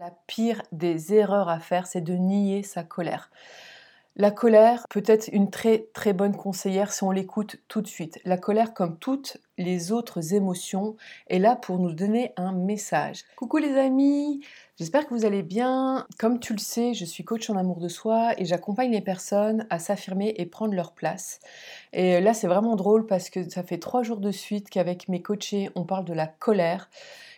La pire des erreurs à faire, c'est de nier sa colère. La colère peut être une très très bonne conseillère si on l'écoute tout de suite. La colère, comme toutes les autres émotions, est là pour nous donner un message. Coucou les amis, j'espère que vous allez bien. Comme tu le sais, je suis coach en amour de soi et j'accompagne les personnes à s'affirmer et prendre leur place. Et là, c'est vraiment drôle parce que ça fait trois jours de suite qu'avec mes coachés, on parle de la colère.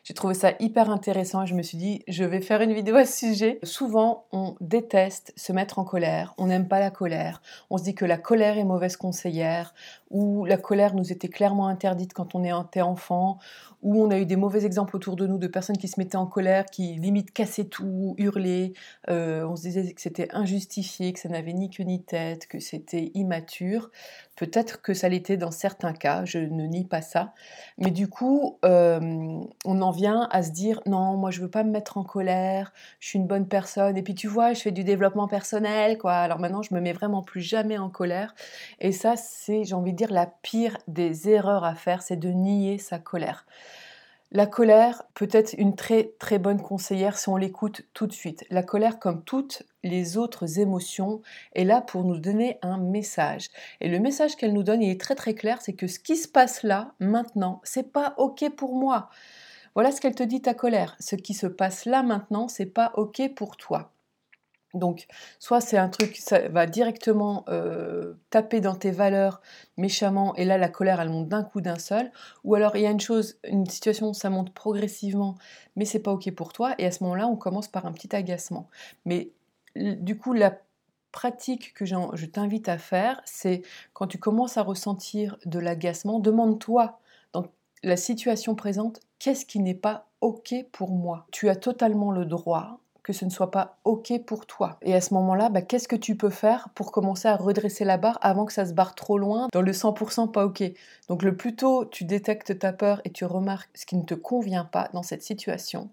J'ai trouvé ça hyper intéressant et je me suis dit, je vais faire une vidéo à ce sujet. Souvent, on déteste se mettre en colère, on n'aime pas la colère, on se dit que la colère est mauvaise conseillère, ou la colère nous était clairement interdite quand on était enfant, où on a eu des mauvais exemples autour de nous de personnes qui se mettaient en colère, qui limite cassaient tout, hurlaient. Euh, on se disait que c'était injustifié, que ça n'avait ni queue ni tête, que c'était immature. Peut-être que ça l'était dans certains cas, je ne nie pas ça. Mais du coup, euh, on en vient à se dire non, moi je veux pas me mettre en colère, je suis une bonne personne. Et puis tu vois, je fais du développement personnel, quoi. Alors maintenant, je me mets vraiment plus jamais en colère. Et ça, c'est, j'ai envie de dire, la pire des erreurs à faire, c'est de nier sa colère. La colère peut être une très très bonne conseillère si on l'écoute tout de suite. La colère, comme toutes les autres émotions, est là pour nous donner un message. Et le message qu'elle nous donne, il est très très clair, c'est que ce qui se passe là, maintenant, c'est pas ok pour moi. Voilà ce qu'elle te dit ta colère. Ce qui se passe là maintenant, c'est pas ok pour toi. Donc, soit c'est un truc, ça va directement euh, taper dans tes valeurs méchamment, et là la colère elle monte d'un coup d'un seul, ou alors il y a une chose, une situation, ça monte progressivement, mais c'est pas ok pour toi, et à ce moment-là on commence par un petit agacement. Mais du coup, la pratique que je t'invite à faire, c'est quand tu commences à ressentir de l'agacement, demande-toi dans la situation présente, qu'est-ce qui n'est pas ok pour moi? Tu as totalement le droit que ce ne soit pas OK pour toi. Et à ce moment-là, bah, qu'est-ce que tu peux faire pour commencer à redresser la barre avant que ça se barre trop loin dans le 100% pas OK? Donc le plus tôt tu détectes ta peur et tu remarques ce qui ne te convient pas dans cette situation,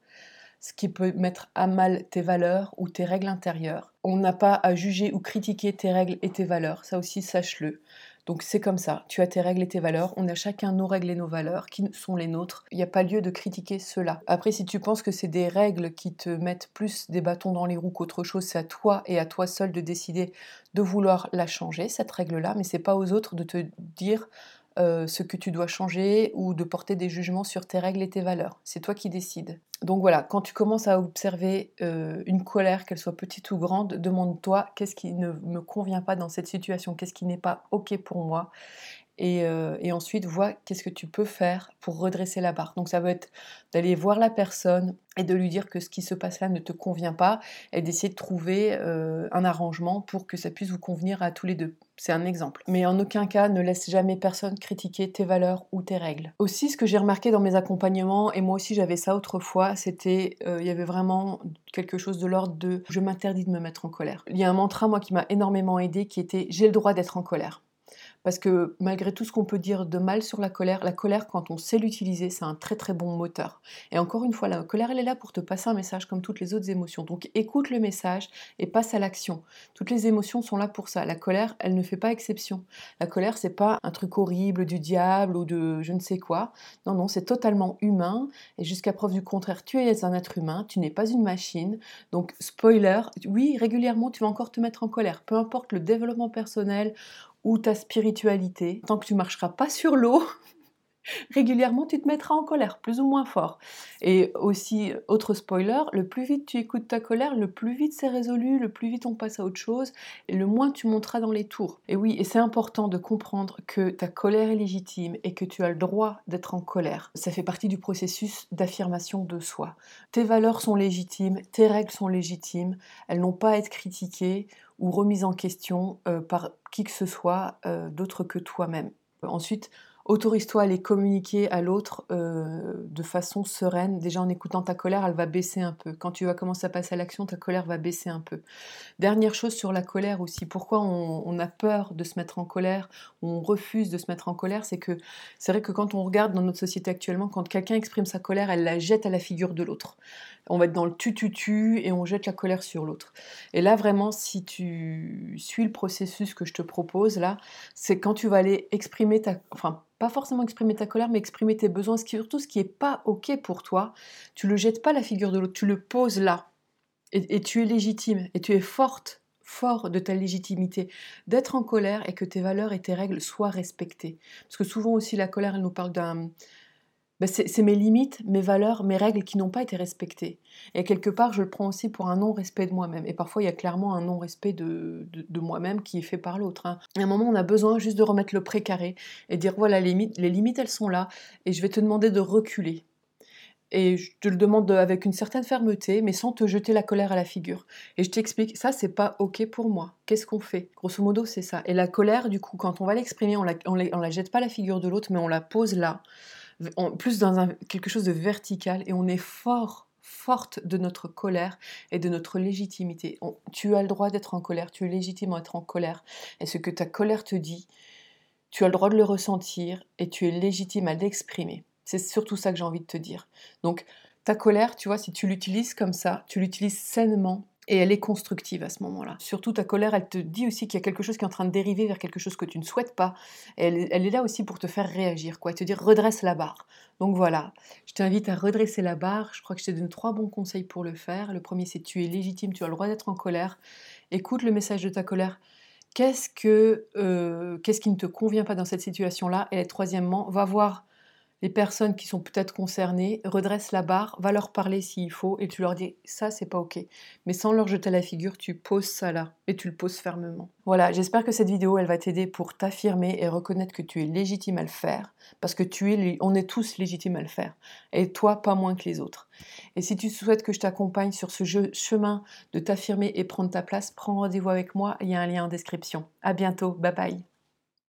ce qui peut mettre à mal tes valeurs ou tes règles intérieures. On n'a pas à juger ou critiquer tes règles et tes valeurs, ça aussi sache-le. Donc c'est comme ça, tu as tes règles et tes valeurs, on a chacun nos règles et nos valeurs qui sont les nôtres. Il n'y a pas lieu de critiquer cela. Après, si tu penses que c'est des règles qui te mettent plus des bâtons dans les roues qu'autre chose, c'est à toi et à toi seul de décider de vouloir la changer, cette règle-là, mais c'est pas aux autres de te dire euh, ce que tu dois changer ou de porter des jugements sur tes règles et tes valeurs. C'est toi qui décides. Donc voilà, quand tu commences à observer euh, une colère, qu'elle soit petite ou grande, demande-toi qu'est-ce qui ne me convient pas dans cette situation, qu'est-ce qui n'est pas OK pour moi. Et, euh, et ensuite, vois qu'est-ce que tu peux faire pour redresser la barre. Donc ça va être d'aller voir la personne et de lui dire que ce qui se passe là ne te convient pas et d'essayer de trouver un arrangement pour que ça puisse vous convenir à tous les deux. C'est un exemple. Mais en aucun cas, ne laisse jamais personne critiquer tes valeurs ou tes règles. Aussi, ce que j'ai remarqué dans mes accompagnements, et moi aussi j'avais ça autrefois, c'était, euh, il y avait vraiment quelque chose de l'ordre de je m'interdis de me mettre en colère. Il y a un mantra, moi, qui m'a énormément aidé, qui était j'ai le droit d'être en colère. Parce que malgré tout ce qu'on peut dire de mal sur la colère, la colère, quand on sait l'utiliser, c'est un très très bon moteur. Et encore une fois, la colère, elle est là pour te passer un message comme toutes les autres émotions. Donc écoute le message et passe à l'action. Toutes les émotions sont là pour ça. La colère, elle ne fait pas exception. La colère, c'est pas un truc horrible du diable ou de je ne sais quoi. Non, non, c'est totalement humain. Et jusqu'à preuve du contraire, tu es un être humain, tu n'es pas une machine. Donc spoiler, oui, régulièrement, tu vas encore te mettre en colère. Peu importe le développement personnel ou ta spiritualité, tant que tu marcheras pas sur l'eau, régulièrement tu te mettras en colère, plus ou moins fort. Et aussi, autre spoiler, le plus vite tu écoutes ta colère, le plus vite c'est résolu, le plus vite on passe à autre chose, et le moins tu monteras dans les tours. Et oui, et c'est important de comprendre que ta colère est légitime et que tu as le droit d'être en colère. Ça fait partie du processus d'affirmation de soi. Tes valeurs sont légitimes, tes règles sont légitimes, elles n'ont pas à être critiquées ou remise en question euh, par qui que ce soit euh, d'autre que toi-même. Ensuite, autorise-toi à les communiquer à l'autre euh, de façon sereine. Déjà en écoutant ta colère, elle va baisser un peu. Quand tu vas commencer à passer à l'action, ta colère va baisser un peu. Dernière chose sur la colère aussi, pourquoi on, a peur de se mettre en colère, on refuse de se mettre en colère, c'est que c'est vrai que quand on regarde dans notre société actuellement, quand quelqu'un exprime sa colère, elle la jette à la figure de l'autre. On va être dans le tu-tu-tu et on jette la colère sur l'autre. Et là vraiment, si tu suis le processus que je te propose là, c'est quand tu vas aller exprimer ta... Enfin, pas forcément exprimer ta colère, mais exprimer tes besoins, surtout ce qui n'est pas OK pour toi, tu le jettes pas la figure de l'autre, tu le poses là. Et, tu es légitime, et tu es forte, fort de ta légitimité, d'être en colère et que tes valeurs et tes règles soient respectées. Parce que souvent aussi la colère, elle nous parle d'un... Ben, c'est mes limites, mes valeurs, mes règles qui n'ont pas été respectées. Et quelque part, je le prends aussi pour un non-respect de moi-même. Et parfois, il y a clairement un non-respect de, de, moi-même qui est fait par l'autre. Hein. À un moment, on a besoin juste de remettre le précaré et dire voilà, les limites, les limites, elles sont là. Et je vais te demander de reculer et je te le demande avec une certaine fermeté, mais sans te jeter la colère à la figure. Et je t'explique, ça c'est pas ok pour moi. Qu'est-ce qu'on fait? Grosso modo, c'est ça. Et la colère, du coup, quand on va l'exprimer, on la, on, la, jette pas à la figure de l'autre, mais on la pose là, plus dans quelque chose de vertical, et on est fort forte de notre colère et de notre légitimité. tu as le droit d'être en colère, tu es légitime à être en colère. Et ce que ta colère te dit, tu as le droit de le ressentir et tu es légitime à l'exprimer. C'est surtout ça que j'ai envie de te dire. Donc, ta colère, tu vois, si tu l'utilises comme ça, tu l'utilises sainement et elle est constructive à ce moment-là. Surtout ta colère, elle te dit aussi qu'il y a quelque chose qui est en train de dériver vers quelque chose que tu ne souhaites pas. elle, est là aussi pour te faire réagir, quoi, te dire redresse la barre. Donc voilà, je t'invite à redresser la barre. Je crois que je te donne trois bons conseils pour le faire. Le premier, c'est tu es légitime, tu as le droit d'être en colère. Écoute le message de ta colère. Qu'est-ce que euh, qu'est-ce qui ne te convient pas dans cette situation-là? Et troisièmement, va voir les personnes qui sont peut-être concernées, redressent la barre, va leur parler s'il faut, et tu leur dis ça c'est pas ok. Mais sans leur jeter la figure, tu poses ça là, et tu le poses fermement. Voilà, j'espère que cette vidéo elle va t'aider pour t'affirmer et reconnaître que tu es légitime à le faire, parce que tu es, on est tous légitimes à le faire, et toi pas moins que les autres. Et si tu souhaites que je t'accompagne sur ce chemin de t'affirmer et prendre ta place, prends rendez-vous avec moi, il y a un lien en description. À bientôt, bye bye.